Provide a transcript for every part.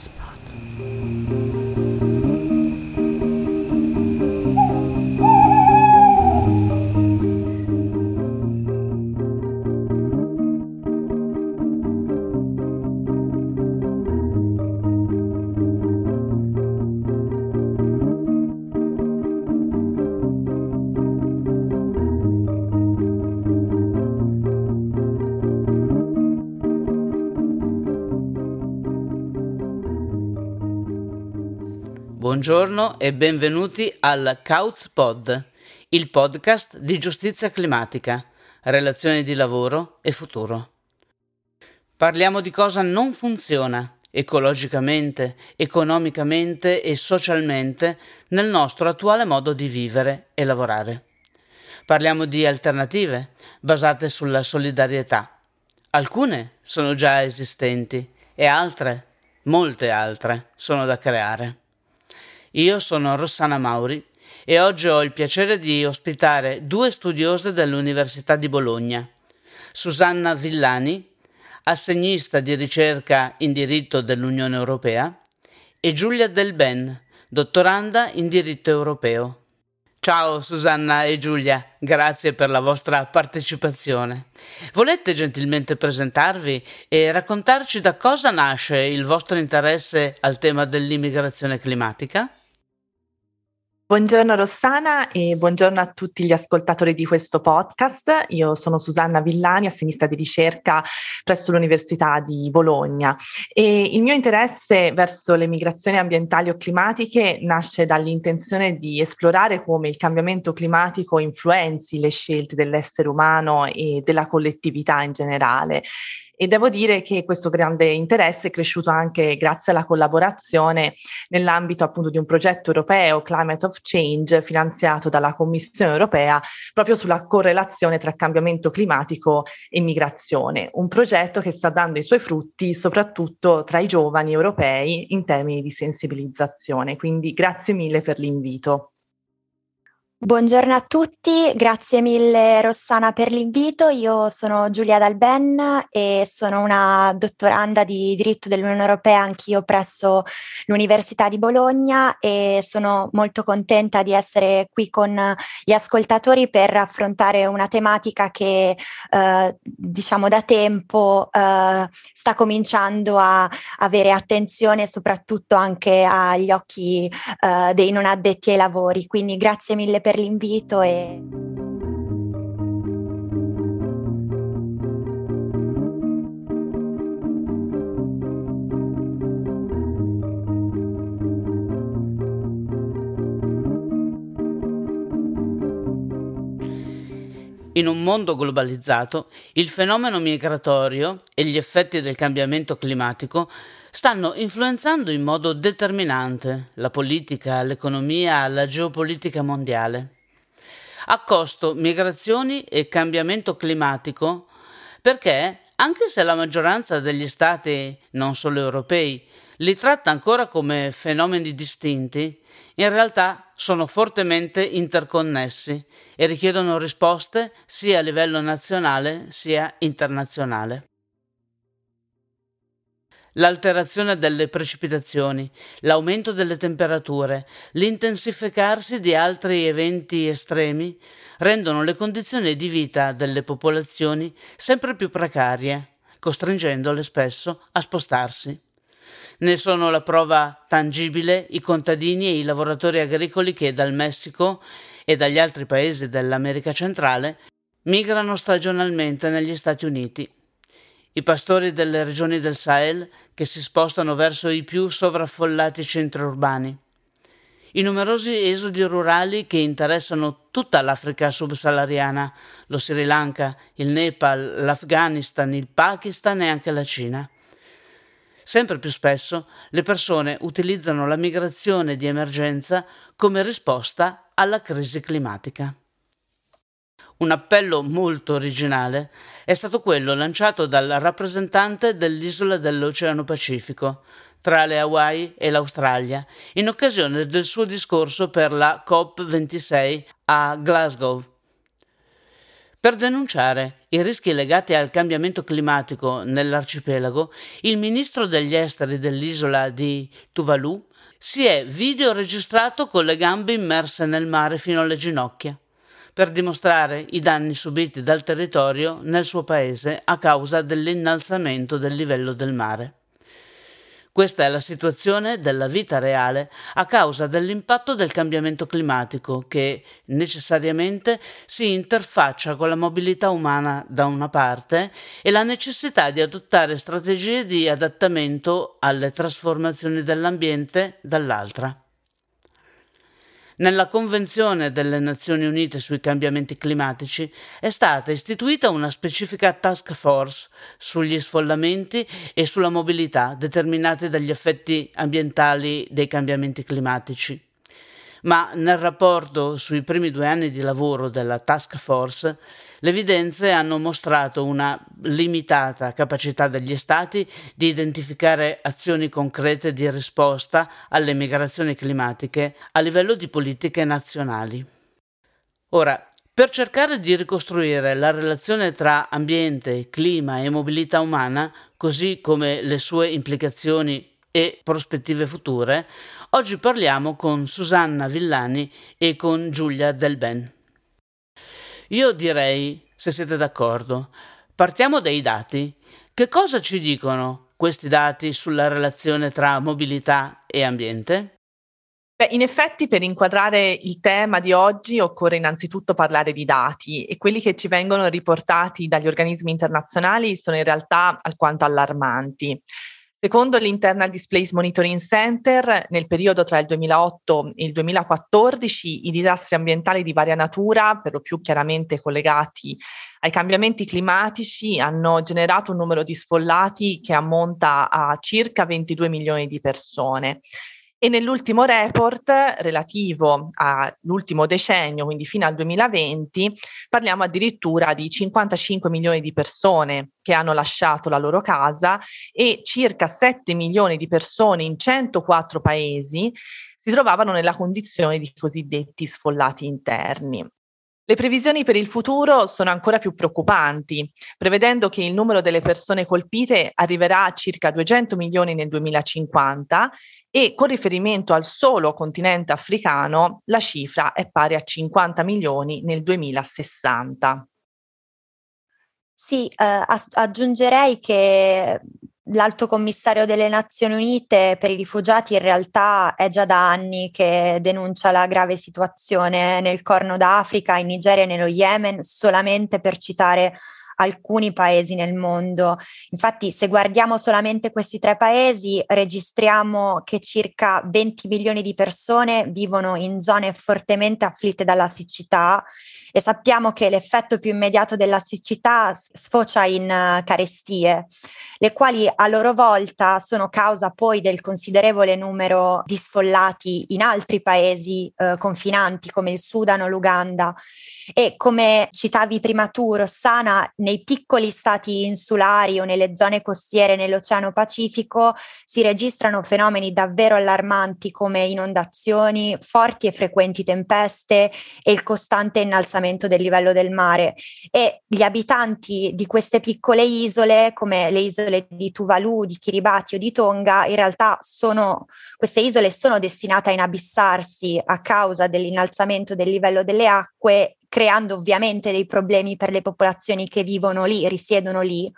spot. Buongiorno e benvenuti al Couch Pod, il podcast di giustizia climatica, relazioni di lavoro e futuro. Parliamo di cosa non funziona ecologicamente, economicamente e socialmente nel nostro attuale modo di vivere e lavorare. Parliamo di alternative basate sulla solidarietà. Alcune sono già esistenti e altre, molte altre, sono da creare. Io sono Rossana Mauri e oggi ho il piacere di ospitare due studiose dell'Università di Bologna. Susanna Villani, assegnista di ricerca in diritto dell'Unione Europea, e Giulia Del Ben, dottoranda in diritto europeo. Ciao Susanna e Giulia, grazie per la vostra partecipazione. Volete gentilmente presentarvi e raccontarci da cosa nasce il vostro interesse al tema dell'immigrazione climatica? Buongiorno Rossana e buongiorno a tutti gli ascoltatori di questo podcast. Io sono Susanna Villani, assenista di ricerca presso l'Università di Bologna e il mio interesse verso le migrazioni ambientali o climatiche nasce dall'intenzione di esplorare come il cambiamento climatico influenzi le scelte dell'essere umano e della collettività in generale e devo dire che questo grande interesse è cresciuto anche grazie alla collaborazione nell'ambito appunto di un progetto europeo Climate of Change finanziato dalla Commissione europea proprio sulla correlazione tra cambiamento climatico e migrazione, un progetto che sta dando i suoi frutti soprattutto tra i giovani europei in termini di sensibilizzazione. Quindi grazie mille per l'invito. Buongiorno a tutti, grazie mille Rossana per l'invito. Io sono Giulia Dalben e sono una dottoranda di diritto dell'Unione Europea anch'io presso l'Università di Bologna e sono molto contenta di essere qui con gli ascoltatori per affrontare una tematica che eh, diciamo da tempo eh, sta cominciando a avere attenzione soprattutto anche agli occhi eh, dei non addetti ai lavori. Quindi grazie mille per per l'invito e In un mondo globalizzato, il fenomeno migratorio e gli effetti del cambiamento climatico stanno influenzando in modo determinante la politica, l'economia, la geopolitica mondiale. A costo migrazioni e cambiamento climatico perché, anche se la maggioranza degli stati, non solo europei, li tratta ancora come fenomeni distinti, in realtà sono fortemente interconnessi e richiedono risposte sia a livello nazionale sia internazionale l'alterazione delle precipitazioni, l'aumento delle temperature, l'intensificarsi di altri eventi estremi rendono le condizioni di vita delle popolazioni sempre più precarie, costringendole spesso a spostarsi. Ne sono la prova tangibile i contadini e i lavoratori agricoli che dal Messico e dagli altri paesi dell'America centrale migrano stagionalmente negli Stati Uniti i pastori delle regioni del Sahel che si spostano verso i più sovraffollati centri urbani, i numerosi esodi rurali che interessano tutta l'Africa subsahariana, lo Sri Lanka, il Nepal, l'Afghanistan, il Pakistan e anche la Cina. Sempre più spesso le persone utilizzano la migrazione di emergenza come risposta alla crisi climatica. Un appello molto originale è stato quello lanciato dal rappresentante dell'isola dell'Oceano Pacifico, tra le Hawaii e l'Australia, in occasione del suo discorso per la COP26 a Glasgow. Per denunciare i rischi legati al cambiamento climatico nell'arcipelago, il ministro degli esteri dell'isola di Tuvalu si è videoregistrato con le gambe immerse nel mare fino alle ginocchia per dimostrare i danni subiti dal territorio nel suo paese a causa dell'innalzamento del livello del mare. Questa è la situazione della vita reale a causa dell'impatto del cambiamento climatico che necessariamente si interfaccia con la mobilità umana da una parte e la necessità di adottare strategie di adattamento alle trasformazioni dell'ambiente dall'altra. Nella Convenzione delle Nazioni Unite sui cambiamenti climatici è stata istituita una specifica task force sugli sfollamenti e sulla mobilità determinati dagli effetti ambientali dei cambiamenti climatici. Ma nel rapporto sui primi due anni di lavoro della task force le evidenze hanno mostrato una limitata capacità degli Stati di identificare azioni concrete di risposta alle migrazioni climatiche a livello di politiche nazionali. Ora, per cercare di ricostruire la relazione tra ambiente, clima e mobilità umana, così come le sue implicazioni e prospettive future, oggi parliamo con Susanna Villani e con Giulia Del Ben. Io direi, se siete d'accordo, partiamo dai dati. Che cosa ci dicono questi dati sulla relazione tra mobilità e ambiente? Beh, in effetti per inquadrare il tema di oggi occorre innanzitutto parlare di dati e quelli che ci vengono riportati dagli organismi internazionali sono in realtà alquanto allarmanti. Secondo l'Internal Displays Monitoring Center, nel periodo tra il 2008 e il 2014 i disastri ambientali di varia natura, per lo più chiaramente collegati ai cambiamenti climatici, hanno generato un numero di sfollati che ammonta a circa 22 milioni di persone. E nell'ultimo report relativo all'ultimo decennio, quindi fino al 2020, parliamo addirittura di 55 milioni di persone che hanno lasciato la loro casa e circa 7 milioni di persone in 104 paesi si trovavano nella condizione di cosiddetti sfollati interni. Le previsioni per il futuro sono ancora più preoccupanti, prevedendo che il numero delle persone colpite arriverà a circa 200 milioni nel 2050 e con riferimento al solo continente africano la cifra è pari a 50 milioni nel 2060. Sì, eh, aggiungerei che l'Alto Commissario delle Nazioni Unite per i rifugiati in realtà è già da anni che denuncia la grave situazione nel Corno d'Africa, in Nigeria e nello Yemen, solamente per citare alcuni paesi nel mondo. Infatti, se guardiamo solamente questi tre paesi, registriamo che circa 20 milioni di persone vivono in zone fortemente afflitte dalla siccità e sappiamo che l'effetto più immediato della siccità sfocia in uh, carestie, le quali a loro volta sono causa poi del considerevole numero di sfollati in altri paesi uh, confinanti come il Sudan o l'Uganda. E come citavi prima tu, Rossana, nei piccoli stati insulari o nelle zone costiere nell'Oceano Pacifico si registrano fenomeni davvero allarmanti come inondazioni, forti e frequenti tempeste e il costante innalzamento del livello del mare. E gli abitanti di queste piccole isole, come le isole di Tuvalu, di Kiribati o di Tonga, in realtà sono, queste isole sono destinate a inabissarsi a causa dell'innalzamento del livello delle acque, creando ovviamente dei problemi per le popolazioni che vivono lì, risiedono lì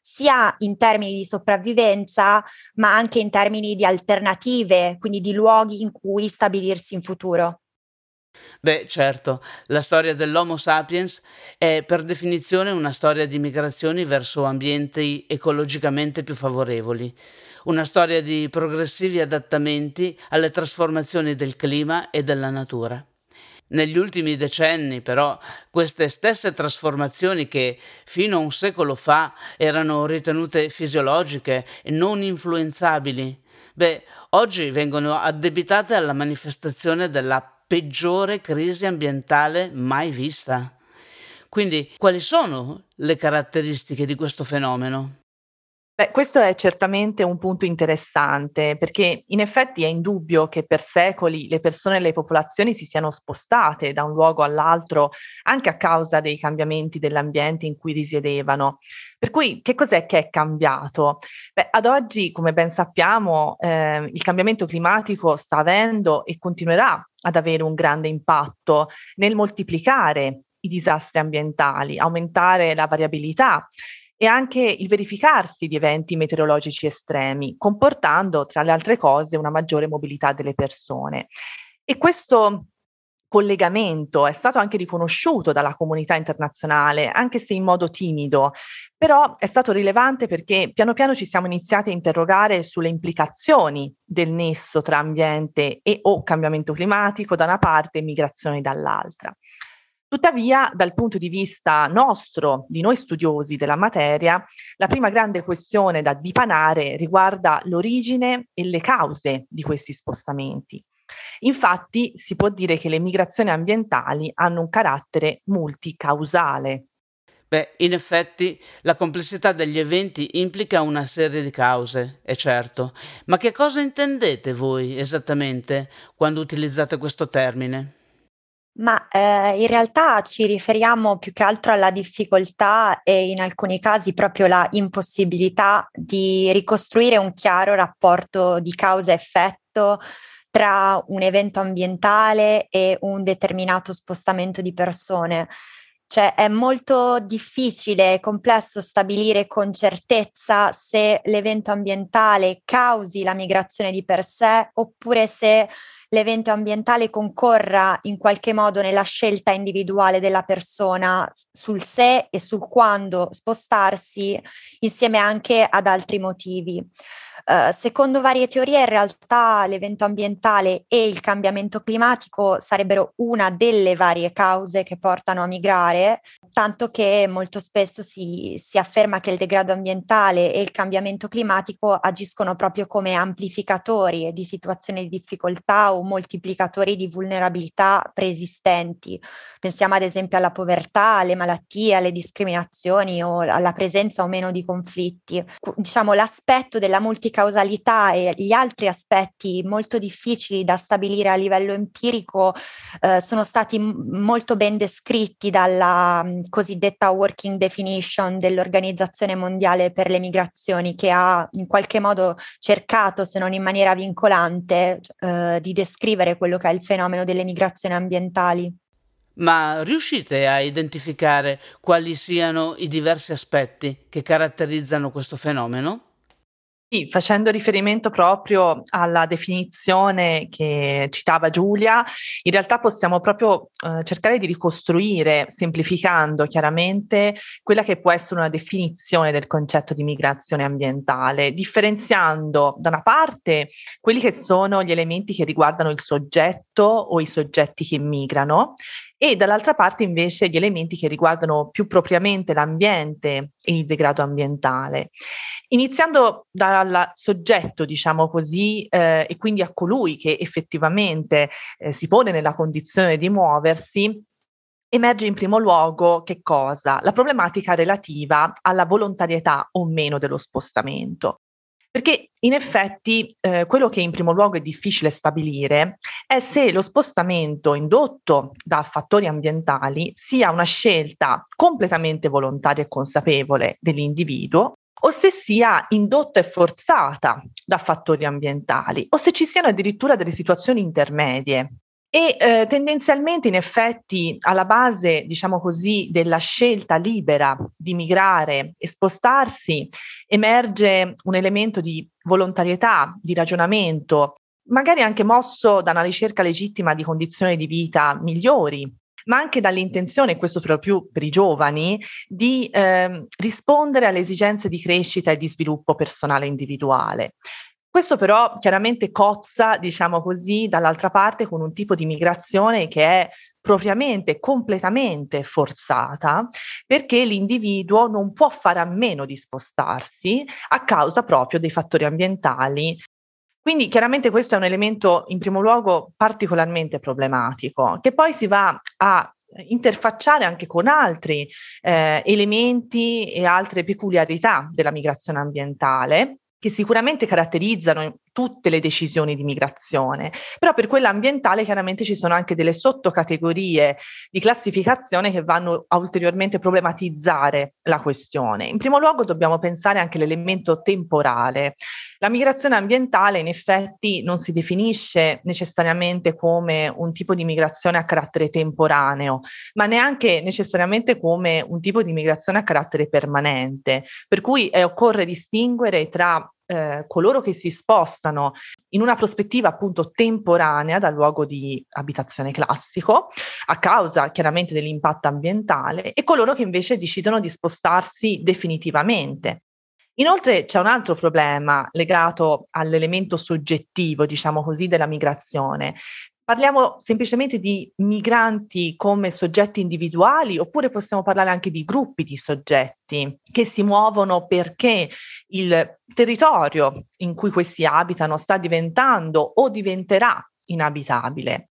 sia in termini di sopravvivenza, ma anche in termini di alternative, quindi di luoghi in cui stabilirsi in futuro. Beh, certo, la storia dell'Homo sapiens è per definizione una storia di migrazioni verso ambienti ecologicamente più favorevoli, una storia di progressivi adattamenti alle trasformazioni del clima e della natura. Negli ultimi decenni, però, queste stesse trasformazioni che fino a un secolo fa erano ritenute fisiologiche e non influenzabili, beh, oggi vengono addebitate alla manifestazione della peggiore crisi ambientale mai vista. Quindi, quali sono le caratteristiche di questo fenomeno? Beh, questo è certamente un punto interessante perché in effetti è indubbio che per secoli le persone e le popolazioni si siano spostate da un luogo all'altro anche a causa dei cambiamenti dell'ambiente in cui risiedevano. Per cui che cos'è che è cambiato? Beh, ad oggi, come ben sappiamo, eh, il cambiamento climatico sta avendo e continuerà ad avere un grande impatto nel moltiplicare i disastri ambientali, aumentare la variabilità e anche il verificarsi di eventi meteorologici estremi, comportando, tra le altre cose, una maggiore mobilità delle persone. E questo collegamento è stato anche riconosciuto dalla comunità internazionale, anche se in modo timido, però è stato rilevante perché piano piano ci siamo iniziati a interrogare sulle implicazioni del nesso tra ambiente e o cambiamento climatico da una parte e migrazioni dall'altra. Tuttavia, dal punto di vista nostro, di noi studiosi della materia, la prima grande questione da dipanare riguarda l'origine e le cause di questi spostamenti. Infatti, si può dire che le migrazioni ambientali hanno un carattere multicausale. Beh, in effetti la complessità degli eventi implica una serie di cause, è certo, ma che cosa intendete voi esattamente quando utilizzate questo termine? Ma eh, in realtà ci riferiamo più che altro alla difficoltà e in alcuni casi proprio la impossibilità di ricostruire un chiaro rapporto di causa-effetto tra un evento ambientale e un determinato spostamento di persone. Cioè è molto difficile e complesso stabilire con certezza se l'evento ambientale causi la migrazione di per sé oppure se l'evento ambientale concorra in qualche modo nella scelta individuale della persona sul se e sul quando spostarsi insieme anche ad altri motivi. Uh, secondo varie teorie, in realtà l'evento ambientale e il cambiamento climatico sarebbero una delle varie cause che portano a migrare, tanto che molto spesso si, si afferma che il degrado ambientale e il cambiamento climatico agiscono proprio come amplificatori di situazioni di difficoltà o moltiplicatori di vulnerabilità preesistenti. Pensiamo ad esempio alla povertà, alle malattie, alle discriminazioni o alla presenza o meno di conflitti. Diciamo l'aspetto della multicausalità causalità e gli altri aspetti molto difficili da stabilire a livello empirico eh, sono stati m- molto ben descritti dalla m, cosiddetta working definition dell'Organizzazione Mondiale per le Migrazioni che ha in qualche modo cercato, se non in maniera vincolante, eh, di descrivere quello che è il fenomeno delle migrazioni ambientali. Ma riuscite a identificare quali siano i diversi aspetti che caratterizzano questo fenomeno? Sì, facendo riferimento proprio alla definizione che citava Giulia, in realtà possiamo proprio eh, cercare di ricostruire, semplificando chiaramente, quella che può essere una definizione del concetto di migrazione ambientale, differenziando da una parte quelli che sono gli elementi che riguardano il soggetto o i soggetti che migrano e dall'altra parte invece gli elementi che riguardano più propriamente l'ambiente e il degrado ambientale. Iniziando dal soggetto, diciamo così, eh, e quindi a colui che effettivamente eh, si pone nella condizione di muoversi, emerge in primo luogo che cosa? La problematica relativa alla volontarietà o meno dello spostamento. Perché in effetti eh, quello che in primo luogo è difficile stabilire è se lo spostamento indotto da fattori ambientali sia una scelta completamente volontaria e consapevole dell'individuo o se sia indotta e forzata da fattori ambientali o se ci siano addirittura delle situazioni intermedie. E eh, tendenzialmente, in effetti, alla base, diciamo così, della scelta libera di migrare e spostarsi, emerge un elemento di volontarietà, di ragionamento, magari anche mosso da una ricerca legittima di condizioni di vita migliori ma anche dall'intenzione, questo più per i giovani, di eh, rispondere alle esigenze di crescita e di sviluppo personale individuale. Questo però chiaramente cozza, diciamo così, dall'altra parte con un tipo di migrazione che è propriamente, completamente forzata, perché l'individuo non può fare a meno di spostarsi a causa proprio dei fattori ambientali quindi chiaramente questo è un elemento in primo luogo particolarmente problematico, che poi si va a interfacciare anche con altri eh, elementi e altre peculiarità della migrazione ambientale che sicuramente caratterizzano tutte le decisioni di migrazione, però per quella ambientale chiaramente ci sono anche delle sottocategorie di classificazione che vanno a ulteriormente problematizzare la questione. In primo luogo dobbiamo pensare anche all'elemento temporale. La migrazione ambientale in effetti non si definisce necessariamente come un tipo di migrazione a carattere temporaneo, ma neanche necessariamente come un tipo di migrazione a carattere permanente, per cui eh, occorre distinguere tra eh, coloro che si spostano in una prospettiva appunto temporanea dal luogo di abitazione classico, a causa chiaramente dell'impatto ambientale, e coloro che invece decidono di spostarsi definitivamente. Inoltre c'è un altro problema legato all'elemento soggettivo, diciamo così, della migrazione, Parliamo semplicemente di migranti come soggetti individuali oppure possiamo parlare anche di gruppi di soggetti che si muovono perché il territorio in cui questi abitano sta diventando o diventerà inabitabile.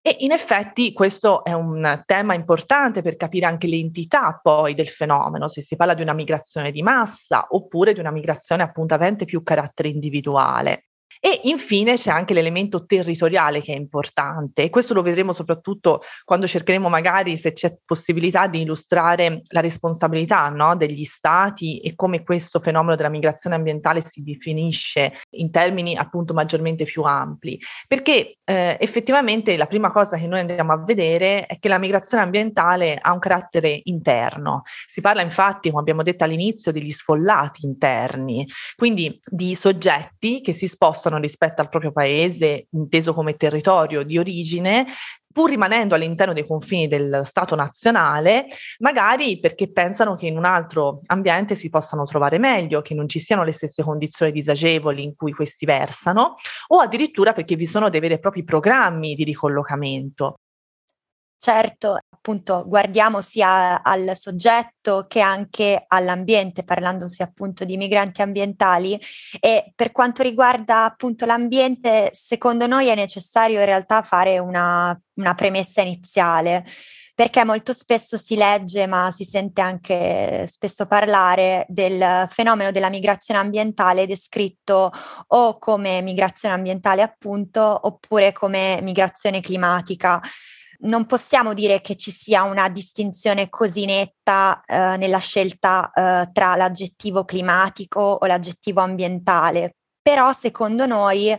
E in effetti questo è un tema importante per capire anche l'entità poi del fenomeno, se si parla di una migrazione di massa oppure di una migrazione appunto avente più carattere individuale. E infine c'è anche l'elemento territoriale che è importante e questo lo vedremo soprattutto quando cercheremo magari se c'è possibilità di illustrare la responsabilità no, degli stati e come questo fenomeno della migrazione ambientale si definisce in termini appunto maggiormente più ampli. Perché eh, effettivamente la prima cosa che noi andiamo a vedere è che la migrazione ambientale ha un carattere interno. Si parla infatti, come abbiamo detto all'inizio, degli sfollati interni, quindi di soggetti che si spostano spostano rispetto al proprio paese, inteso come territorio di origine, pur rimanendo all'interno dei confini del Stato nazionale, magari perché pensano che in un altro ambiente si possano trovare meglio, che non ci siano le stesse condizioni disagevoli in cui questi versano, o addirittura perché vi sono dei veri e propri programmi di ricollocamento. Certo, appunto guardiamo sia al soggetto che anche all'ambiente, parlandosi appunto di migranti ambientali e per quanto riguarda appunto l'ambiente, secondo noi è necessario in realtà fare una, una premessa iniziale perché molto spesso si legge, ma si sente anche spesso parlare del fenomeno della migrazione ambientale descritto o come migrazione ambientale appunto, oppure come migrazione climatica non possiamo dire che ci sia una distinzione così netta eh, nella scelta eh, tra l'aggettivo climatico o l'aggettivo ambientale, però secondo noi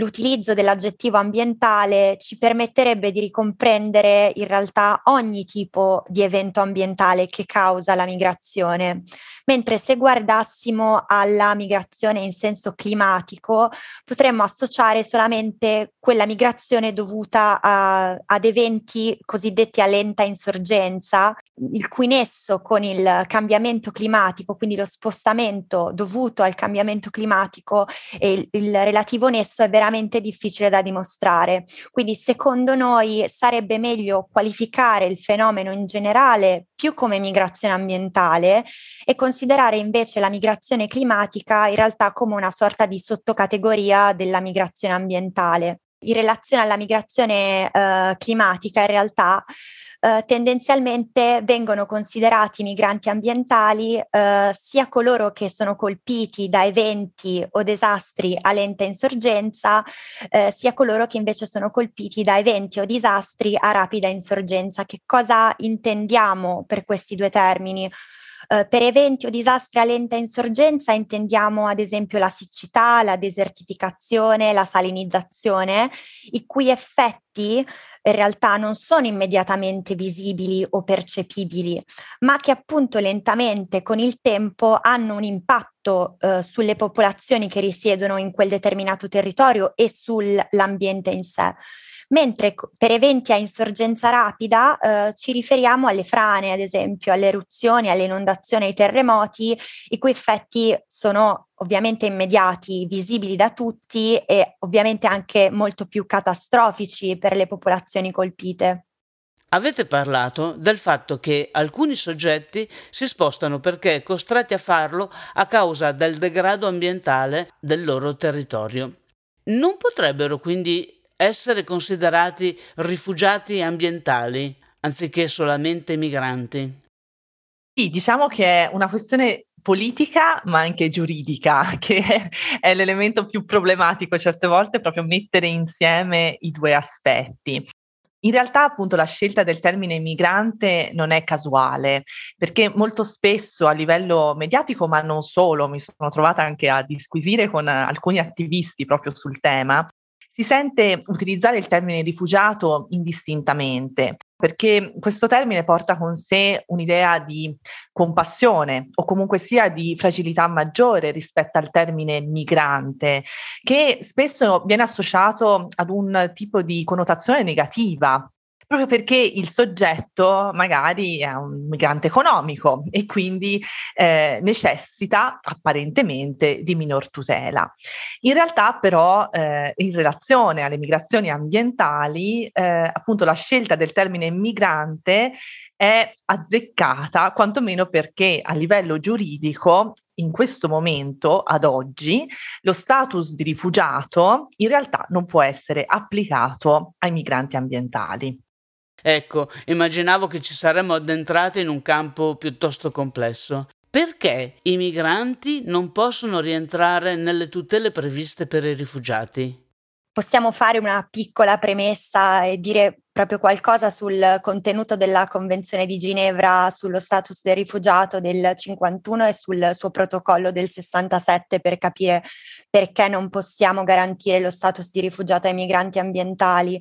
l'utilizzo dell'aggettivo ambientale ci permetterebbe di ricomprendere in realtà ogni tipo di evento ambientale che causa la migrazione, mentre se guardassimo alla migrazione in senso climatico potremmo associare solamente quella migrazione dovuta a, ad eventi cosiddetti a lenta insorgenza, il cui nesso con il cambiamento climatico, quindi lo spostamento dovuto al cambiamento climatico e il, il relativo nesso è veramente difficile da dimostrare. Quindi secondo noi sarebbe meglio qualificare il fenomeno in generale più come migrazione ambientale e considerare invece la migrazione climatica in realtà come una sorta di sottocategoria della migrazione ambientale. In relazione alla migrazione eh, climatica, in realtà eh, tendenzialmente vengono considerati migranti ambientali eh, sia coloro che sono colpiti da eventi o disastri a lenta insorgenza, eh, sia coloro che invece sono colpiti da eventi o disastri a rapida insorgenza. Che cosa intendiamo per questi due termini? Uh, per eventi o disastri a lenta insorgenza intendiamo ad esempio la siccità, la desertificazione, la salinizzazione, i cui effetti in realtà non sono immediatamente visibili o percepibili, ma che appunto lentamente con il tempo hanno un impatto eh, sulle popolazioni che risiedono in quel determinato territorio e sull'ambiente in sé mentre per eventi a insorgenza rapida eh, ci riferiamo alle frane, ad esempio, alle eruzioni, alle inondazioni, ai terremoti, i cui effetti sono ovviamente immediati, visibili da tutti e ovviamente anche molto più catastrofici per le popolazioni colpite. Avete parlato del fatto che alcuni soggetti si spostano perché costretti a farlo a causa del degrado ambientale del loro territorio. Non potrebbero quindi essere considerati rifugiati ambientali, anziché solamente migranti? Sì, diciamo che è una questione politica ma anche giuridica, che è l'elemento più problematico certe volte, proprio mettere insieme i due aspetti. In realtà appunto la scelta del termine migrante non è casuale, perché molto spesso a livello mediatico, ma non solo, mi sono trovata anche a disquisire con alcuni attivisti proprio sul tema, si sente utilizzare il termine rifugiato indistintamente, perché questo termine porta con sé un'idea di compassione o comunque sia di fragilità maggiore rispetto al termine migrante, che spesso viene associato ad un tipo di connotazione negativa proprio perché il soggetto magari è un migrante economico e quindi eh, necessita apparentemente di minor tutela. In realtà però eh, in relazione alle migrazioni ambientali, eh, appunto la scelta del termine migrante è azzeccata, quantomeno perché a livello giuridico in questo momento, ad oggi, lo status di rifugiato in realtà non può essere applicato ai migranti ambientali. Ecco, immaginavo che ci saremmo addentrati in un campo piuttosto complesso. Perché i migranti non possono rientrare nelle tutele previste per i rifugiati? Possiamo fare una piccola premessa e dire proprio qualcosa sul contenuto della Convenzione di Ginevra sullo status del rifugiato del 51 e sul suo protocollo del 67 per capire perché non possiamo garantire lo status di rifugiato ai migranti ambientali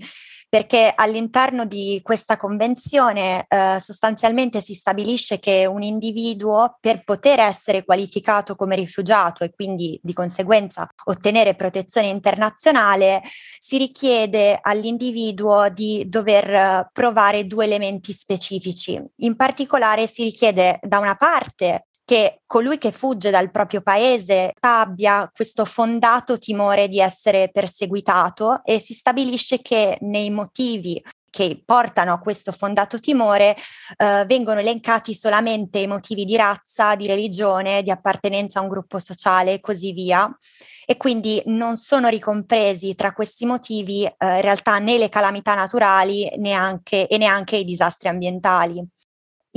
perché all'interno di questa convenzione eh, sostanzialmente si stabilisce che un individuo per poter essere qualificato come rifugiato e quindi di conseguenza ottenere protezione internazionale si richiede all'individuo di dover eh, provare due elementi specifici. In particolare si richiede da una parte che colui che fugge dal proprio paese abbia questo fondato timore di essere perseguitato e si stabilisce che nei motivi che portano a questo fondato timore eh, vengono elencati solamente i motivi di razza, di religione, di appartenenza a un gruppo sociale e così via. E quindi non sono ricompresi tra questi motivi eh, in realtà né le calamità naturali neanche, e neanche i disastri ambientali.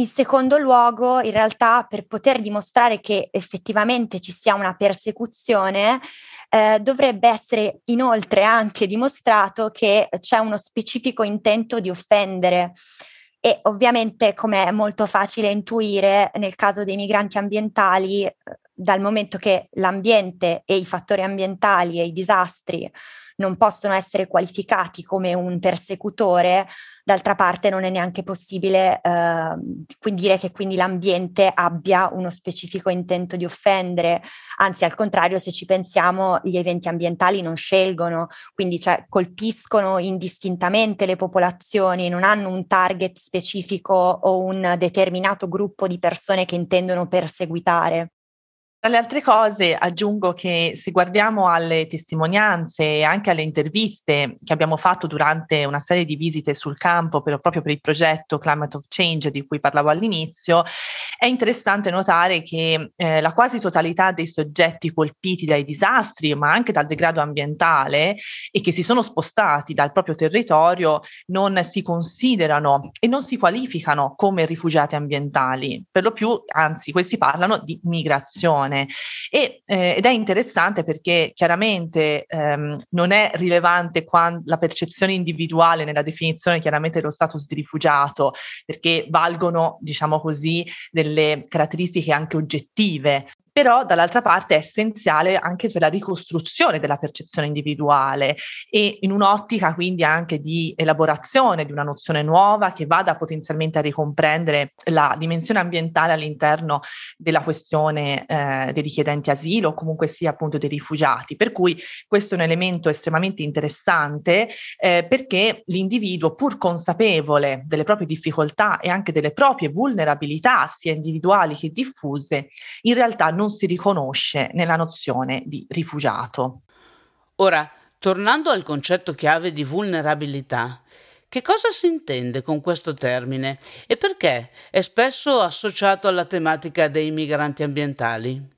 In secondo luogo, in realtà, per poter dimostrare che effettivamente ci sia una persecuzione, eh, dovrebbe essere inoltre anche dimostrato che c'è uno specifico intento di offendere. E ovviamente, come è molto facile intuire, nel caso dei migranti ambientali, eh, dal momento che l'ambiente e i fattori ambientali e i disastri non possono essere qualificati come un persecutore, d'altra parte non è neanche possibile eh, dire che quindi l'ambiente abbia uno specifico intento di offendere, anzi al contrario se ci pensiamo gli eventi ambientali non scelgono, quindi cioè, colpiscono indistintamente le popolazioni, non hanno un target specifico o un determinato gruppo di persone che intendono perseguitare. Tra le altre cose aggiungo che se guardiamo alle testimonianze e anche alle interviste che abbiamo fatto durante una serie di visite sul campo per, proprio per il progetto Climate of Change di cui parlavo all'inizio, è interessante notare che eh, la quasi totalità dei soggetti colpiti dai disastri, ma anche dal degrado ambientale e che si sono spostati dal proprio territorio non si considerano e non si qualificano come rifugiati ambientali, per lo più, anzi, questi parlano di migrazione persone. E, eh, ed è interessante perché chiaramente ehm, non è rilevante quando, la percezione individuale nella definizione chiaramente dello status di rifugiato, perché valgono, diciamo così, delle caratteristiche anche oggettive però dall'altra parte è essenziale anche per la ricostruzione della percezione individuale e in un'ottica quindi anche di elaborazione di una nozione nuova che vada potenzialmente a ricomprendere la dimensione ambientale all'interno della questione eh, dei richiedenti asilo o comunque sia appunto dei rifugiati. Per cui questo è un elemento estremamente interessante eh, perché l'individuo pur consapevole delle proprie difficoltà e anche delle proprie vulnerabilità sia individuali che diffuse in realtà non non si riconosce nella nozione di rifugiato. Ora, tornando al concetto chiave di vulnerabilità, che cosa si intende con questo termine e perché è spesso associato alla tematica dei migranti ambientali?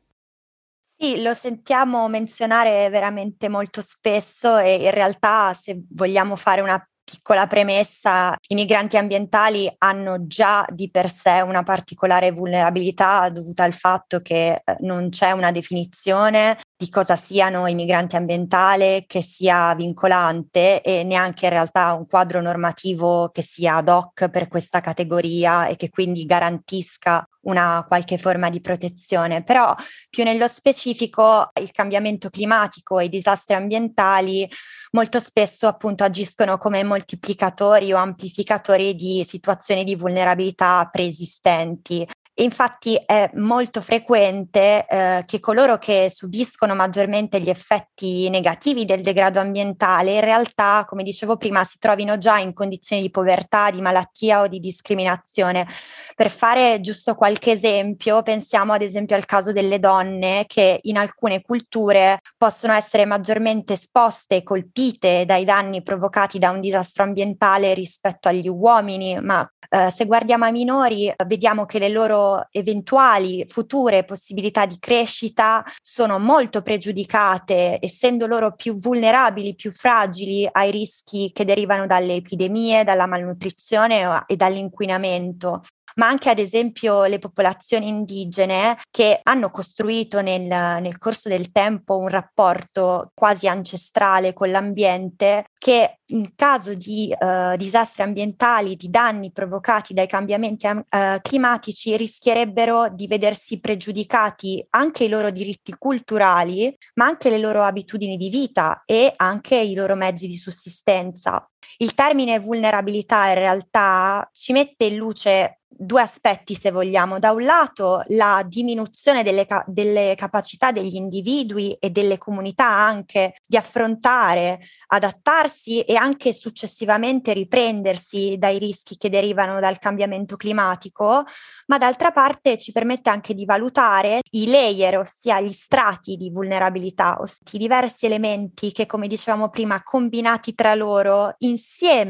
Sì, lo sentiamo menzionare veramente molto spesso e in realtà se vogliamo fare una Piccola premessa, i migranti ambientali hanno già di per sé una particolare vulnerabilità dovuta al fatto che eh, non c'è una definizione di cosa siano i migranti ambientali che sia vincolante e neanche in realtà un quadro normativo che sia ad hoc per questa categoria e che quindi garantisca una qualche forma di protezione, però più nello specifico il cambiamento climatico e i disastri ambientali molto spesso appunto agiscono come moltiplicatori o amplificatori di situazioni di vulnerabilità preesistenti. Infatti è molto frequente eh, che coloro che subiscono maggiormente gli effetti negativi del degrado ambientale in realtà, come dicevo prima, si trovino già in condizioni di povertà, di malattia o di discriminazione. Per fare giusto qualche esempio, pensiamo ad esempio al caso delle donne che in alcune culture possono essere maggiormente esposte e colpite dai danni provocati da un disastro ambientale rispetto agli uomini, ma eh, se guardiamo ai minori vediamo che le loro eventuali future possibilità di crescita sono molto pregiudicate, essendo loro più vulnerabili, più fragili ai rischi che derivano dalle epidemie, dalla malnutrizione e dall'inquinamento ma anche ad esempio le popolazioni indigene che hanno costruito nel, nel corso del tempo un rapporto quasi ancestrale con l'ambiente che in caso di uh, disastri ambientali, di danni provocati dai cambiamenti uh, climatici, rischierebbero di vedersi pregiudicati anche i loro diritti culturali, ma anche le loro abitudini di vita e anche i loro mezzi di sussistenza. Il termine vulnerabilità in realtà ci mette in luce due aspetti, se vogliamo. Da un lato la diminuzione delle, ca- delle, capacità degli individui e delle comunità anche di affrontare, adattarsi e anche successivamente riprendersi dai rischi che derivano dal cambiamento climatico, ma d'altra parte ci permette anche di valutare i layer, ossia gli strati di vulnerabilità, ossia i diversi elementi che, come dicevamo prima, combinati tra loro insieme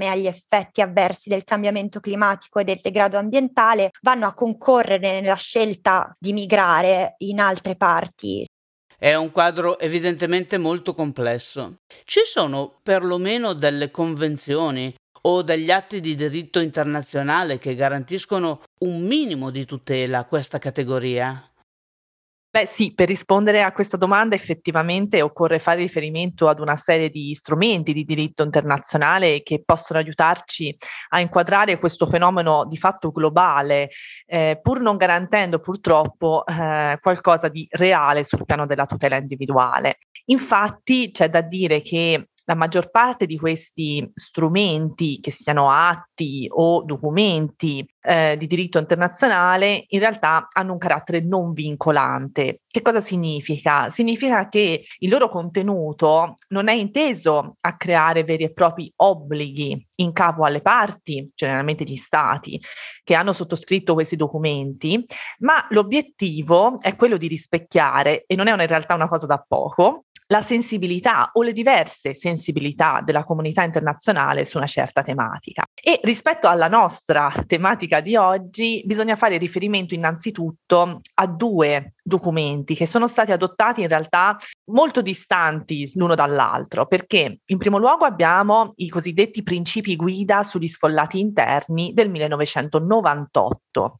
agli effetti avversi del cambiamento climatico e del degrado ambientale vanno a concorrere nella scelta di migrare in altre parti. È un quadro evidentemente molto complesso. Ci sono perlomeno delle convenzioni o degli atti di diritto internazionale che garantiscono un minimo di tutela a questa categoria? Beh sì, per rispondere a questa domanda effettivamente occorre fare riferimento ad una serie di strumenti di diritto internazionale che possono aiutarci a inquadrare questo fenomeno di fatto globale, eh, pur non garantendo purtroppo eh, qualcosa di reale sul piano della tutela individuale. Infatti c'è da dire che la maggior parte di questi strumenti, che siano atti o documenti eh, di diritto internazionale, in realtà hanno un carattere non vincolante. Che cosa significa? Significa che il loro contenuto non è inteso a creare veri e propri obblighi in capo alle parti, generalmente gli stati, che hanno sottoscritto questi documenti, ma l'obiettivo è quello di rispecchiare, e non è in realtà una cosa da poco, la sensibilità o le diverse sensibilità della comunità internazionale su una certa tematica. E rispetto alla nostra tematica di oggi, bisogna fare riferimento innanzitutto a due documenti che sono stati adottati in realtà molto distanti l'uno dall'altro, perché in primo luogo abbiamo i cosiddetti principi guida sugli sfollati interni del 1998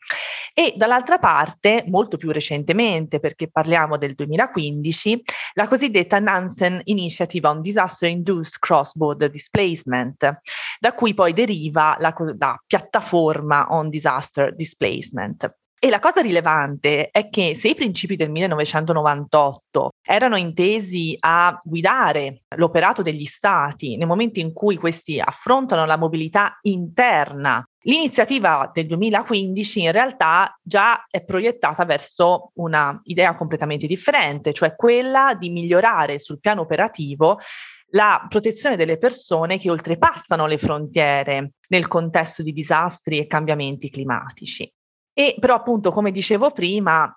e dall'altra parte, molto più recentemente, perché parliamo del 2015, la cosiddetta Nansen Initiative on Disaster Induced Cross-Border Displacement, da cui poi deriva la, la piattaforma on Disaster Displacement. E la cosa rilevante è che se i principi del 1998 erano intesi a guidare l'operato degli stati nel momento in cui questi affrontano la mobilità interna, l'iniziativa del 2015 in realtà già è proiettata verso una idea completamente differente, cioè quella di migliorare sul piano operativo la protezione delle persone che oltrepassano le frontiere nel contesto di disastri e cambiamenti climatici. E però appunto, come dicevo prima,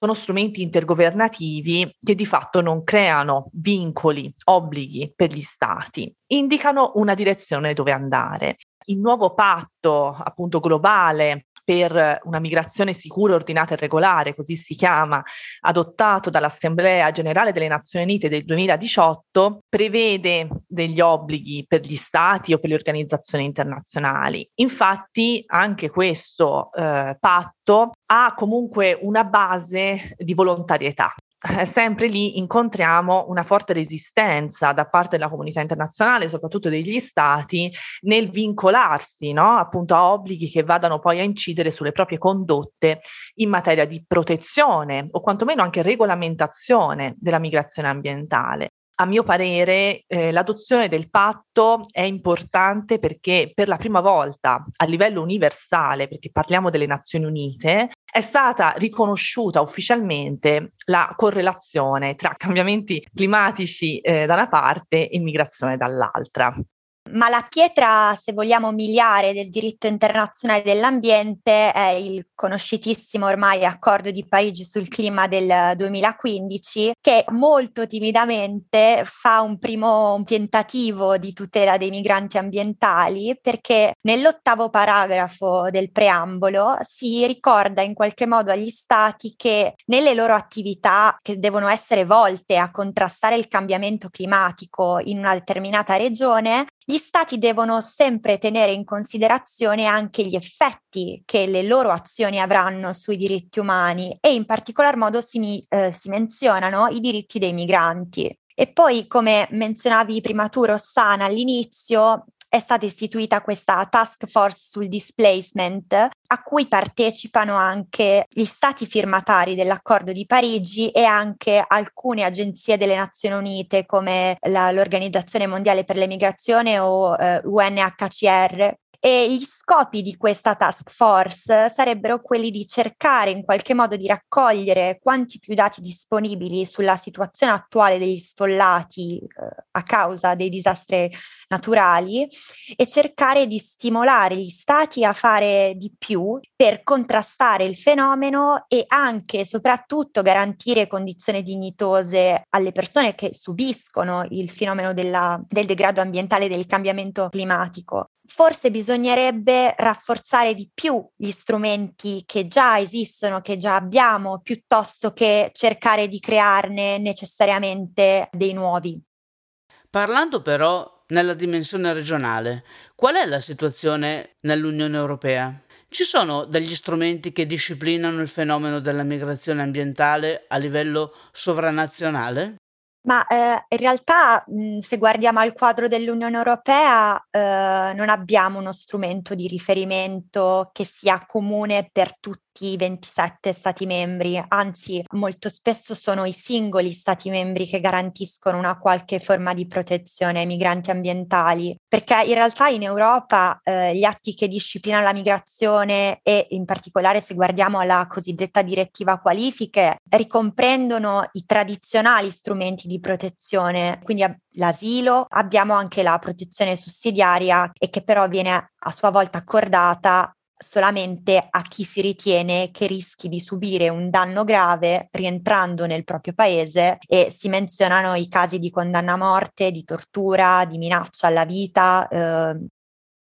sono strumenti intergovernativi che di fatto non creano vincoli, obblighi per gli stati, indicano una direzione dove andare. Il nuovo patto appunto globale per una migrazione sicura, ordinata e regolare, così si chiama, adottato dall'Assemblea generale delle Nazioni Unite del 2018, prevede degli obblighi per gli stati o per le organizzazioni internazionali. Infatti anche questo eh, patto ha comunque una base di volontarietà, eh, sempre lì incontriamo una forte resistenza da parte della comunità internazionale, soprattutto degli stati, nel vincolarsi no? appunto a obblighi che vadano poi a incidere sulle proprie condotte in materia di protezione o quantomeno anche regolamentazione della migrazione ambientale a mio parere eh, l'adozione del patto è importante perché per la prima volta a livello universale, perché parliamo delle Nazioni Unite, è stata riconosciuta ufficialmente la correlazione tra cambiamenti climatici eh, da una parte e immigrazione dall'altra. Ma la pietra, se vogliamo, miliare del diritto internazionale dell'ambiente è il conosciutissimo ormai accordo di Parigi sul clima del 2015, che molto timidamente fa un primo tentativo di tutela dei migranti ambientali, perché nell'ottavo paragrafo del preambolo si ricorda in qualche modo agli stati che nelle loro attività che devono essere volte a contrastare il cambiamento climatico in una determinata regione, gli stati devono sempre tenere in considerazione anche gli effetti che le loro azioni avranno sui diritti umani e in particolar modo si, eh, si menzionano i diritti dei migranti. E poi, come menzionavi prima tu, Rossana, all'inizio, è stata istituita questa task force sul displacement a cui partecipano anche gli stati firmatari dell'accordo di Parigi e anche alcune agenzie delle Nazioni Unite come la, l'Organizzazione Mondiale per l'Emigrazione o eh, UNHCR e gli scopi di questa task force sarebbero quelli di cercare in qualche modo di raccogliere quanti più dati disponibili sulla situazione attuale degli sfollati eh, a causa dei disastri naturali e cercare di stimolare gli stati a fare di più per contrastare il fenomeno e anche e soprattutto garantire condizioni dignitose alle persone che subiscono il fenomeno della, del degrado ambientale e del cambiamento climatico forse bisognerebbe rafforzare di più gli strumenti che già esistono, che già abbiamo, piuttosto che cercare di crearne necessariamente dei nuovi. Parlando però nella dimensione regionale, qual è la situazione nell'Unione Europea? Ci sono degli strumenti che disciplinano il fenomeno della migrazione ambientale a livello sovranazionale? Ma eh, in realtà, mh, se guardiamo al quadro dell'Unione Europea, eh, non abbiamo uno strumento di riferimento che sia comune per tutti i 27 Stati membri, anzi molto spesso sono i singoli Stati membri che garantiscono una qualche forma di protezione ai migranti ambientali, perché in realtà in Europa eh, gli atti che disciplinano la migrazione e in particolare se guardiamo alla cosiddetta direttiva qualifiche, ricomprendono i tradizionali strumenti di protezione, quindi l'asilo, abbiamo anche la protezione sussidiaria e che però viene a sua volta accordata solamente a chi si ritiene che rischi di subire un danno grave rientrando nel proprio paese e si menzionano i casi di condanna a morte, di tortura, di minaccia alla vita, eh,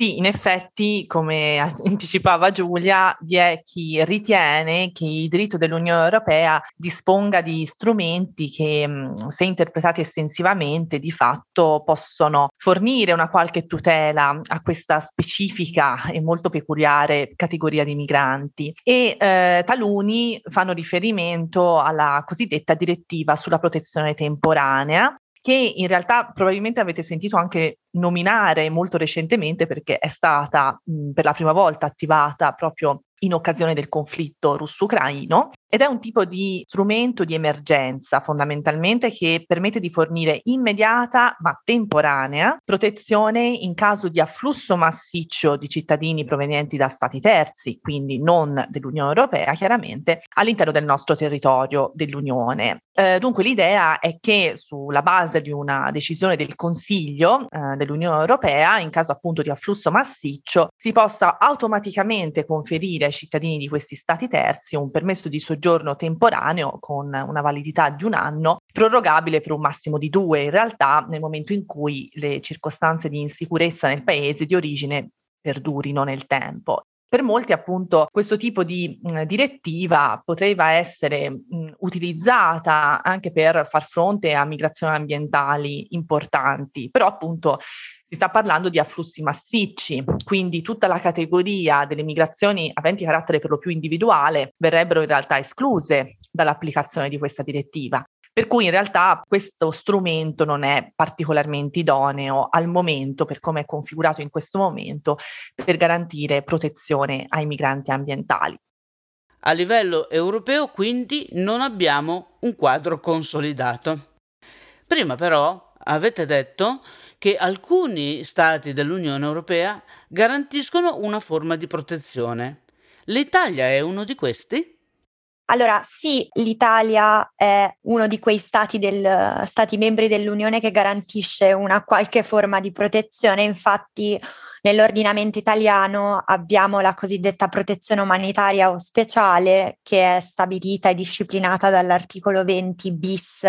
sì, in effetti, come anticipava Giulia, vi è chi ritiene che il diritto dell'Unione Europea disponga di strumenti che, se interpretati estensivamente, di fatto possono fornire una qualche tutela a questa specifica e molto peculiare categoria di migranti. E eh, taluni fanno riferimento alla cosiddetta direttiva sulla protezione temporanea, che in realtà probabilmente avete sentito anche nominare molto recentemente perché è stata mh, per la prima volta attivata proprio in occasione del conflitto russo-ucraino ed è un tipo di strumento di emergenza fondamentalmente che permette di fornire immediata ma temporanea protezione in caso di afflusso massiccio di cittadini provenienti da stati terzi, quindi non dell'Unione Europea chiaramente, all'interno del nostro territorio dell'Unione. Eh, dunque l'idea è che sulla base di una decisione del Consiglio eh, dell'Unione Europea, in caso appunto di afflusso massiccio, si possa automaticamente conferire ai cittadini di questi stati terzi un permesso di soggiorno temporaneo con una validità di un anno, prorogabile per un massimo di due in realtà nel momento in cui le circostanze di insicurezza nel paese di origine perdurino nel tempo. Per molti appunto questo tipo di mh, direttiva poteva essere mh, utilizzata anche per far fronte a migrazioni ambientali importanti, però appunto si sta parlando di afflussi massicci, quindi tutta la categoria delle migrazioni aventi carattere per lo più individuale verrebbero in realtà escluse dall'applicazione di questa direttiva. Per cui in realtà questo strumento non è particolarmente idoneo al momento, per come è configurato in questo momento, per garantire protezione ai migranti ambientali. A livello europeo quindi non abbiamo un quadro consolidato. Prima però avete detto che alcuni Stati dell'Unione Europea garantiscono una forma di protezione. L'Italia è uno di questi? Allora, sì, l'Italia è uno di quei stati, del, stati membri dell'Unione che garantisce una qualche forma di protezione, infatti nell'ordinamento italiano abbiamo la cosiddetta protezione umanitaria o speciale che è stabilita e disciplinata dall'articolo 20 bis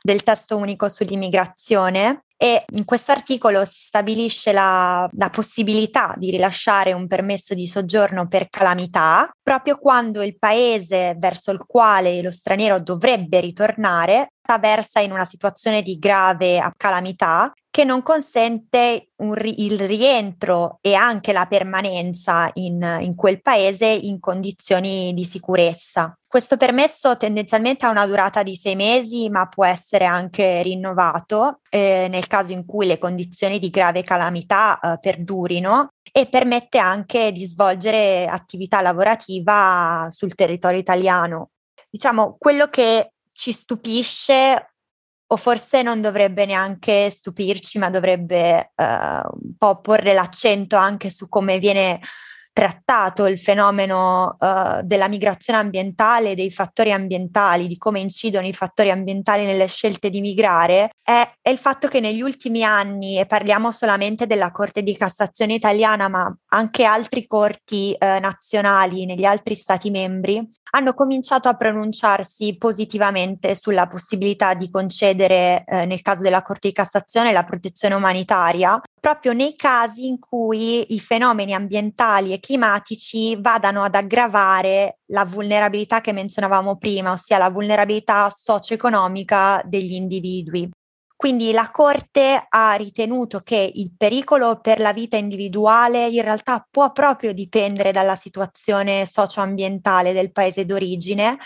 del testo unico sull'immigrazione. E in questo articolo si stabilisce la, la, possibilità di rilasciare un permesso di soggiorno per calamità proprio quando il paese verso il quale lo straniero dovrebbe ritornare versa in una situazione di grave calamità che non consente ri- il rientro e anche la permanenza in, in quel paese in condizioni di sicurezza. Questo permesso tendenzialmente ha una durata di sei mesi, ma può essere anche rinnovato eh, nel caso in cui le condizioni di grave calamità eh, perdurino e permette anche di svolgere attività lavorativa sul territorio italiano. Diciamo, quello che ci stupisce o forse non dovrebbe neanche stupirci, ma dovrebbe uh, un po' porre l'accento anche su come viene trattato il fenomeno uh, della migrazione ambientale, dei fattori ambientali, di come incidono i fattori ambientali nelle scelte di migrare, è, è, il fatto che negli ultimi anni, e parliamo solamente della Corte di Cassazione italiana, ma anche altri corti uh, nazionali negli altri Stati membri, hanno cominciato a pronunciarsi positivamente sulla possibilità di concedere, eh, nel caso della Corte di Cassazione, la protezione umanitaria, proprio nei casi in cui i fenomeni ambientali e climatici vadano ad aggravare la vulnerabilità che menzionavamo prima, ossia la vulnerabilità socio-economica degli individui. Quindi la Corte ha ritenuto che il pericolo per la vita individuale in realtà può proprio dipendere dalla situazione socio-ambientale del paese d'origine,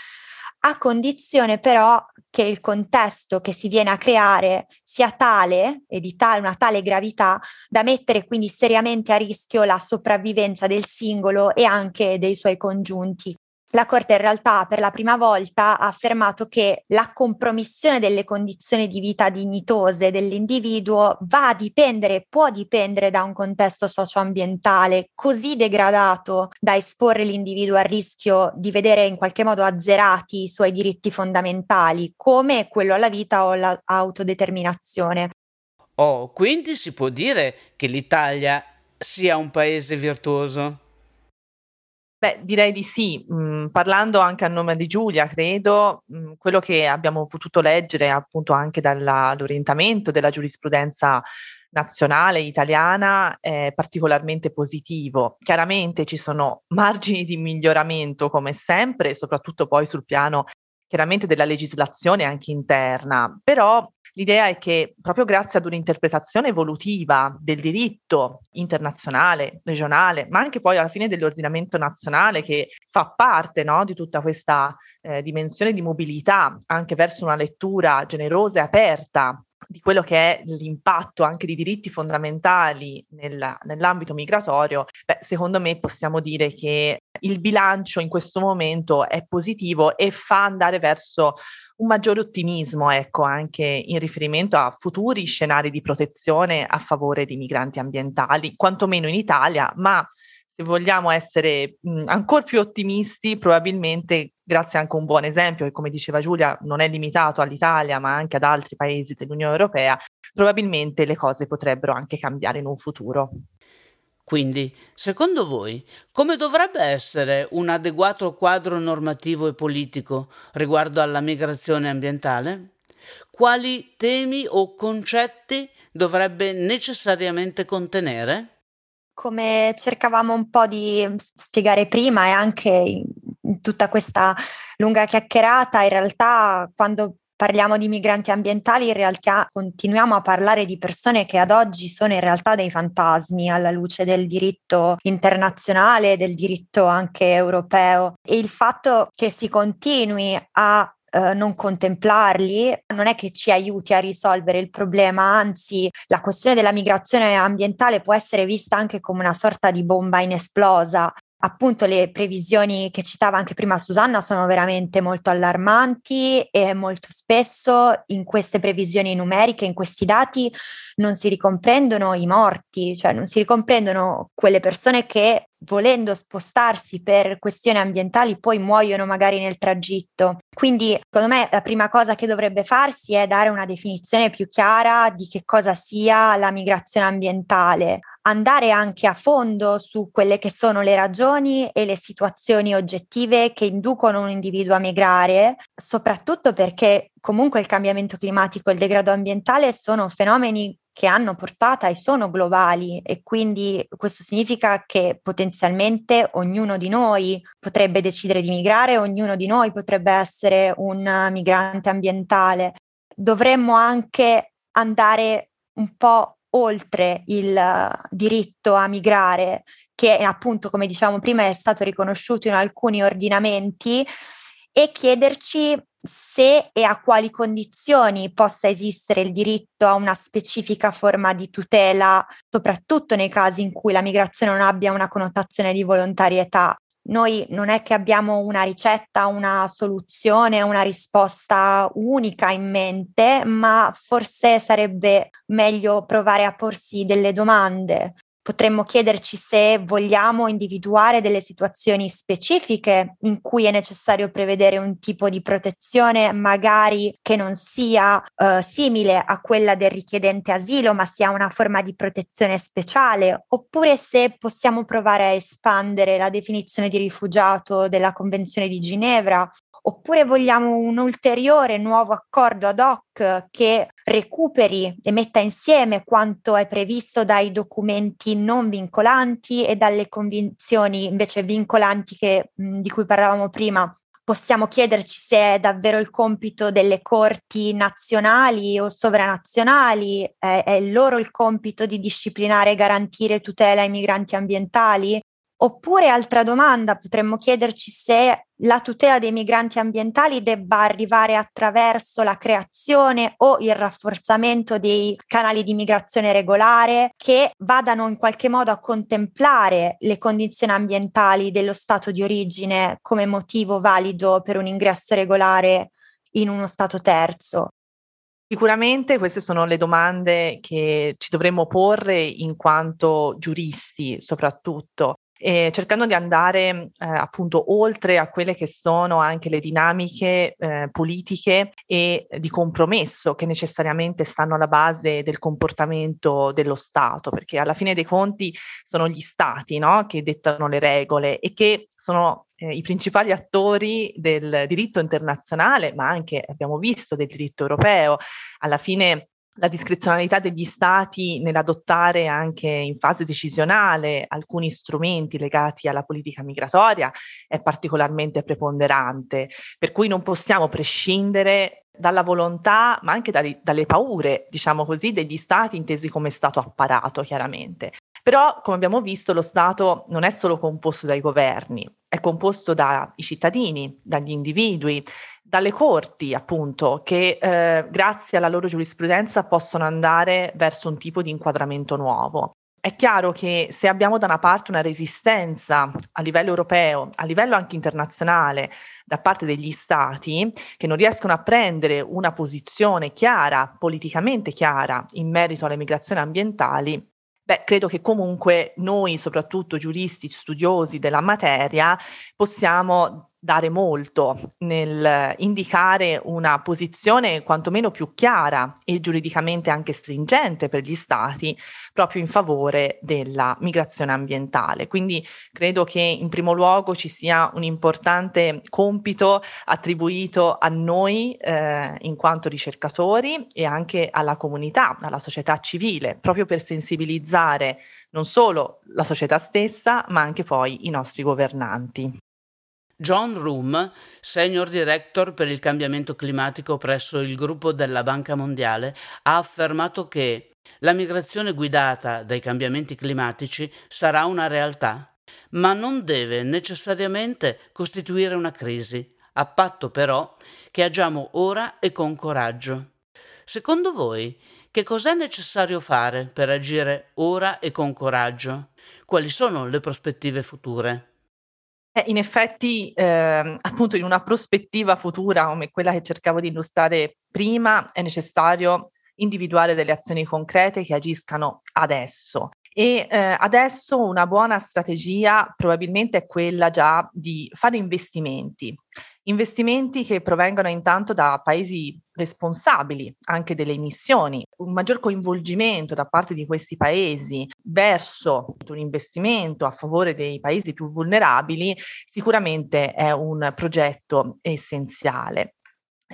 a condizione però che il contesto che si viene a creare sia tale e di tale, una tale gravità da mettere quindi seriamente a rischio la sopravvivenza del singolo e anche dei suoi congiunti la Corte in realtà per la prima volta ha affermato che la compromissione delle condizioni di vita dignitose dell'individuo va a dipendere, può dipendere da un contesto socioambientale così degradato da esporre l'individuo al rischio di vedere in qualche modo azzerati i suoi diritti fondamentali, come quello alla vita o all'autodeterminazione. Oh, quindi si può dire che l'Italia sia un paese virtuoso? Beh, direi di sì. Mm, parlando anche a nome di Giulia, credo, mm, quello che abbiamo potuto leggere appunto anche dall'orientamento della giurisprudenza nazionale italiana è particolarmente positivo. Chiaramente ci sono margini di miglioramento come sempre, soprattutto poi sul piano chiaramente della legislazione anche interna, però L'idea è che proprio grazie ad un'interpretazione evolutiva del diritto internazionale, regionale, ma anche poi alla fine dell'ordinamento nazionale che fa parte no, di tutta questa eh, dimensione di mobilità anche verso una lettura generosa e aperta di quello che è l'impatto anche di diritti fondamentali nel, nell'ambito migratorio, beh, secondo me possiamo dire che il bilancio in questo momento è positivo e fa andare verso un maggiore ottimismo, ecco, anche in riferimento a futuri scenari di protezione a favore di migranti ambientali, quantomeno in Italia, ma se vogliamo essere ancora più ottimisti, probabilmente grazie anche a un buon esempio, che come diceva Giulia non è limitato all'Italia, ma anche ad altri paesi dell'Unione Europea, probabilmente le cose potrebbero anche cambiare in un futuro. Quindi, secondo voi, come dovrebbe essere un adeguato quadro normativo e politico riguardo alla migrazione ambientale? Quali temi o concetti dovrebbe necessariamente contenere? Come cercavamo un po' di spiegare prima e anche in, tutta questa lunga chiacchierata, in realtà quando parliamo di migranti ambientali, in realtà continuiamo a parlare di persone che ad oggi sono in realtà dei fantasmi alla luce del diritto internazionale, del diritto anche europeo. E il fatto che si continui a Uh, non contemplarli non è che ci aiuti a risolvere il problema, anzi la questione della migrazione ambientale può essere vista anche come una sorta di bomba inesplosa. Appunto le previsioni che citava anche prima Susanna sono veramente molto allarmanti e molto spesso in queste previsioni numeriche, in questi dati, non si ricomprendono i morti, cioè non si ricomprendono quelle persone che volendo spostarsi per questioni ambientali poi muoiono magari nel tragitto. Quindi secondo me la prima cosa che dovrebbe farsi è dare una definizione più chiara di che cosa sia la migrazione ambientale andare anche a fondo su quelle che sono le ragioni e le situazioni oggettive che inducono un individuo a migrare, soprattutto perché comunque il cambiamento climatico e il degrado ambientale sono fenomeni che hanno portata e sono globali e quindi questo significa che potenzialmente ognuno di noi potrebbe decidere di migrare, ognuno di noi potrebbe essere un migrante ambientale. Dovremmo anche andare un po' oltre il diritto a migrare, che appunto, come diciamo prima, è stato riconosciuto in alcuni ordinamenti, e chiederci se e a quali condizioni possa esistere il diritto a una specifica forma di tutela, soprattutto nei casi in cui la migrazione non abbia una connotazione di volontarietà. Noi non è che abbiamo una ricetta, una soluzione, una risposta unica in mente, ma forse sarebbe meglio provare a porsi delle domande. Potremmo chiederci se vogliamo individuare delle situazioni specifiche in cui è necessario prevedere un tipo di protezione, magari che non sia eh, simile a quella del richiedente asilo, ma sia una forma di protezione speciale, oppure se possiamo provare a espandere la definizione di rifugiato della Convenzione di Ginevra oppure vogliamo un ulteriore nuovo accordo ad hoc che recuperi e metta insieme quanto è previsto dai documenti non vincolanti e dalle convenzioni invece vincolanti che, di cui parlavamo prima. Possiamo chiederci se è davvero il compito delle corti nazionali o sovranazionali, è, è loro il compito di disciplinare e garantire tutela ai migranti ambientali Oppure, altra domanda, potremmo chiederci se la tutela dei migranti ambientali debba arrivare attraverso la creazione o il rafforzamento dei canali di migrazione regolare che vadano in qualche modo a contemplare le condizioni ambientali dello stato di origine come motivo valido per un ingresso regolare in uno stato terzo. Sicuramente queste sono le domande che ci dovremmo porre in quanto giuristi, soprattutto eh, cercando di andare eh, appunto oltre a quelle che sono anche le dinamiche eh, politiche e di compromesso che necessariamente stanno alla base del comportamento dello Stato, perché alla fine dei conti sono gli Stati no? che dettano le regole e che sono eh, i principali attori del diritto internazionale, ma anche abbiamo visto del diritto europeo. Alla fine la discrezionalità degli stati nell'adottare anche in fase decisionale alcuni strumenti legati alla politica migratoria è particolarmente preponderante, per cui non possiamo prescindere dalla volontà, ma anche dalle, dalle paure, diciamo così, degli stati intesi come stato apparato, chiaramente. Però, come abbiamo visto, lo Stato non è solo composto dai governi, è composto dai cittadini, dagli individui, dalle corti, appunto, che eh, grazie alla loro giurisprudenza possono andare verso un tipo di inquadramento nuovo. È chiaro che se abbiamo da una parte una resistenza a livello europeo, a livello anche internazionale, da parte degli stati che non riescono a prendere una posizione chiara, politicamente chiara, in merito alle migrazioni ambientali, Beh, credo che comunque noi, soprattutto giuristi, studiosi della materia, possiamo dare molto nel indicare una posizione quantomeno più chiara e giuridicamente anche stringente per gli stati proprio in favore della migrazione ambientale. Quindi credo che in primo luogo ci sia un importante compito attribuito a noi eh, in quanto ricercatori e anche alla comunità, alla società civile, proprio per sensibilizzare non solo la società stessa, ma anche poi i nostri governanti. John Room, Senior Director per il cambiamento climatico presso il gruppo della Banca Mondiale, ha affermato che la migrazione guidata dai cambiamenti climatici sarà una realtà, ma non deve necessariamente costituire una crisi, a patto però che agiamo ora e con coraggio. Secondo voi, che cos'è necessario fare per agire ora e con coraggio? Quali sono le prospettive future? Eh, in effetti, eh, appunto, in una prospettiva futura come quella che cercavo di illustrare prima, è necessario individuare delle azioni concrete che agiscano adesso. E eh, adesso una buona strategia probabilmente è quella già di fare investimenti, investimenti che provengono intanto da paesi responsabili anche delle emissioni, un maggior coinvolgimento da parte di questi paesi verso un investimento a favore dei paesi più vulnerabili sicuramente è un progetto essenziale.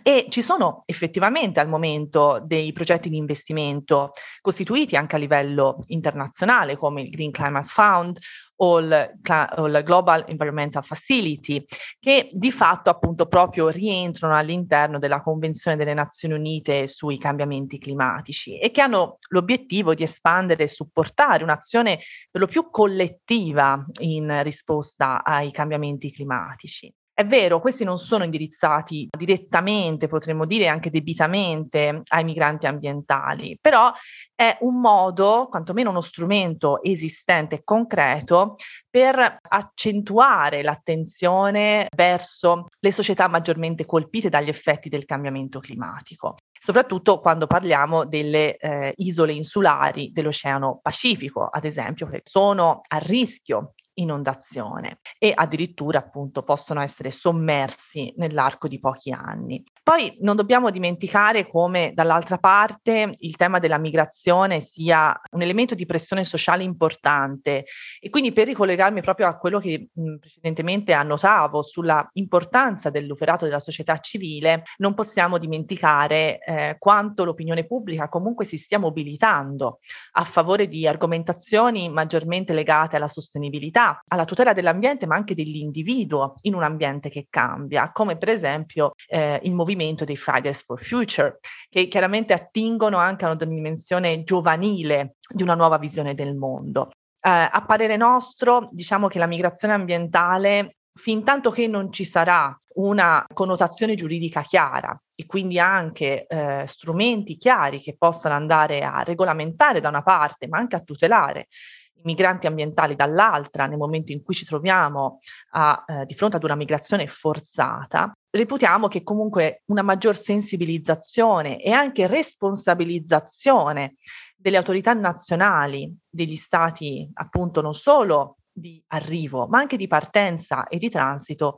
E ci sono effettivamente al momento dei progetti di investimento costituiti anche a livello internazionale come il Green Climate Fund o il, o il, Global Environmental Facility, che di fatto appunto proprio rientrano all'interno della Convenzione delle Nazioni Unite sui cambiamenti climatici e che hanno l'obiettivo di espandere e supportare un'azione per lo più collettiva in risposta ai cambiamenti climatici. È vero, questi non sono indirizzati direttamente, potremmo dire anche debitamente, ai migranti ambientali, però è un modo, quantomeno uno strumento esistente e concreto per accentuare l'attenzione verso le società maggiormente colpite dagli effetti del cambiamento climatico soprattutto quando parliamo delle eh, isole insulari dell'Oceano Pacifico, ad esempio, che sono a rischio inondazione e addirittura appunto possono essere sommersi nell'arco di pochi anni. Poi non dobbiamo dimenticare come dall'altra parte il tema della migrazione sia un elemento di pressione sociale importante. E quindi per ricollegarmi proprio a quello che precedentemente annotavo sulla importanza dell'operato della società civile, non possiamo dimenticare eh, quanto l'opinione pubblica comunque si stia mobilitando a favore di argomentazioni maggiormente legate alla sostenibilità, alla tutela dell'ambiente, ma anche dell'individuo in un ambiente che cambia, come per esempio eh, il movimento movimento dei Fridays for Future, che chiaramente attingono anche a una dimensione giovanile di una nuova visione del mondo. Eh, a parere nostro, diciamo che la migrazione ambientale fin tanto che non ci sarà una connotazione giuridica chiara e quindi anche eh, strumenti chiari che possano andare a regolamentare da una parte, ma anche a tutelare i migranti ambientali dall'altra nel momento in cui ci troviamo a, eh, di fronte ad una migrazione forzata, reputiamo che comunque una maggior sensibilizzazione e anche responsabilizzazione delle autorità nazionali, degli stati appunto non solo di arrivo, ma anche di partenza e di transito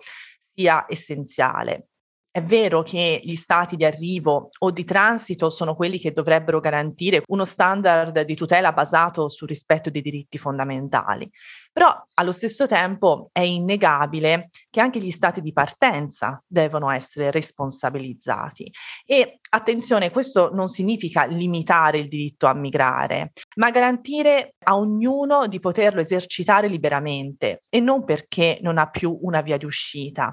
sia essenziale. È vero che gli stati di arrivo o di transito sono quelli che dovrebbero garantire uno standard di tutela basato sul rispetto dei diritti fondamentali, però allo stesso tempo è innegabile che anche gli stati di partenza devono essere responsabilizzati. E attenzione, questo non significa limitare il diritto a migrare, ma garantire a ognuno di poterlo esercitare liberamente e non perché non ha più una via di uscita.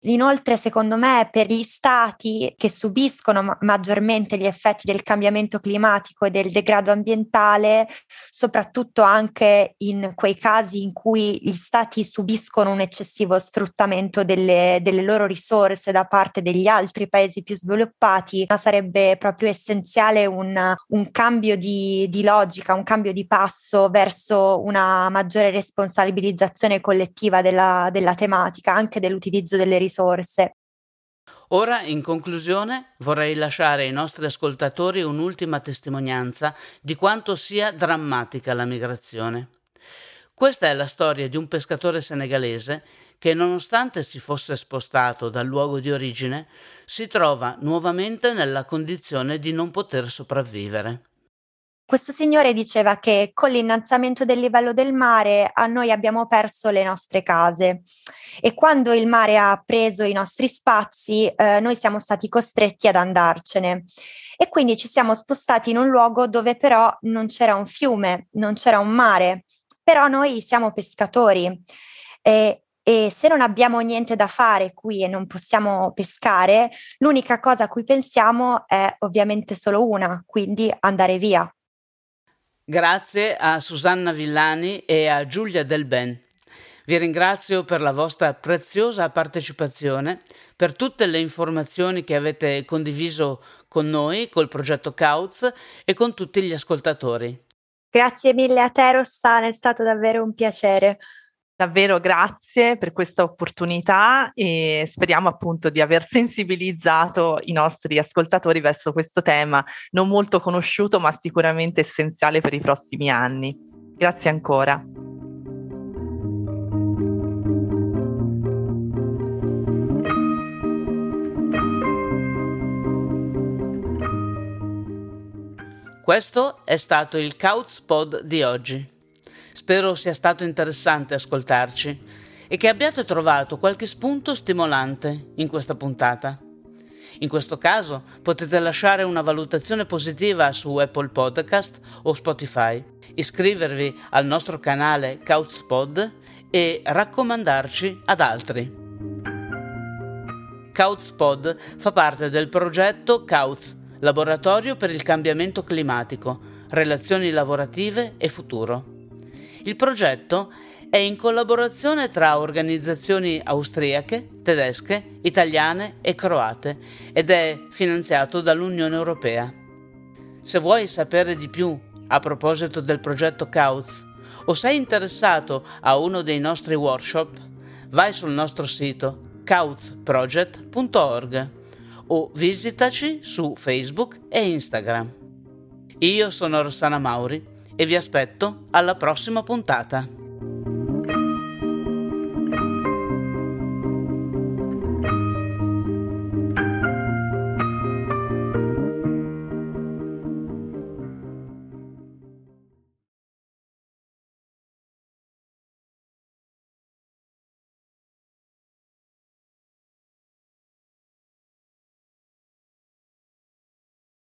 Inoltre, secondo me, per gli stati che subiscono ma- maggiormente gli effetti del cambiamento climatico e del degrado ambientale, soprattutto anche in quei casi in cui gli stati subiscono un eccessivo sfruttamento delle, delle loro risorse da parte degli altri paesi più sviluppati, sarebbe proprio essenziale un, un cambio di, di logica, un cambio di passo verso una maggiore responsabilizzazione collettiva della, della tematica, anche dell'utilizzo delle risorse risorse. Ora, in conclusione, vorrei lasciare ai nostri ascoltatori un'ultima testimonianza di quanto sia drammatica la migrazione. Questa è la storia di un pescatore senegalese che, nonostante si fosse spostato dal luogo di origine, si trova nuovamente nella condizione di non poter sopravvivere. Questo signore diceva che con l'innalzamento del livello del mare a noi abbiamo perso le nostre case. E quando il mare ha preso i nostri spazi eh, noi siamo stati costretti ad andarcene. E quindi ci siamo spostati in un luogo dove però non c'era un fiume, non c'era un mare, però noi siamo pescatori. E, e se non abbiamo niente da fare qui e non possiamo pescare, l'unica cosa a cui pensiamo è ovviamente solo una, quindi andare via. Grazie a Susanna Villani e a Giulia Del Ben. Vi ringrazio per la vostra preziosa partecipazione, per tutte le informazioni che avete condiviso con noi, col progetto Cauz e con tutti gli ascoltatori. Grazie mille a te Rossana, è stato davvero un piacere. Davvero grazie per questa opportunità e speriamo appunto di aver sensibilizzato i nostri ascoltatori verso questo tema non molto conosciuto ma sicuramente essenziale per i prossimi anni. Grazie ancora. Questo è stato il Couch Pod di oggi. Spero sia stato interessante ascoltarci e che abbiate trovato qualche spunto stimolante in questa puntata. In questo caso potete lasciare una valutazione positiva su Apple Podcast o Spotify, iscrivervi al nostro canale Couchpod e raccomandarci ad altri. Couchpod fa parte del progetto Couch, Laboratorio per il cambiamento climatico, relazioni lavorative e futuro. Il progetto è in collaborazione tra organizzazioni austriache, tedesche, italiane e croate ed è finanziato dall'Unione Europea. Se vuoi sapere di più a proposito del progetto Kauz o sei interessato a uno dei nostri workshop, vai sul nostro sito kauzproject.org o visitaci su Facebook e Instagram. Io sono Rossana Mauri e vi aspetto alla prossima puntata.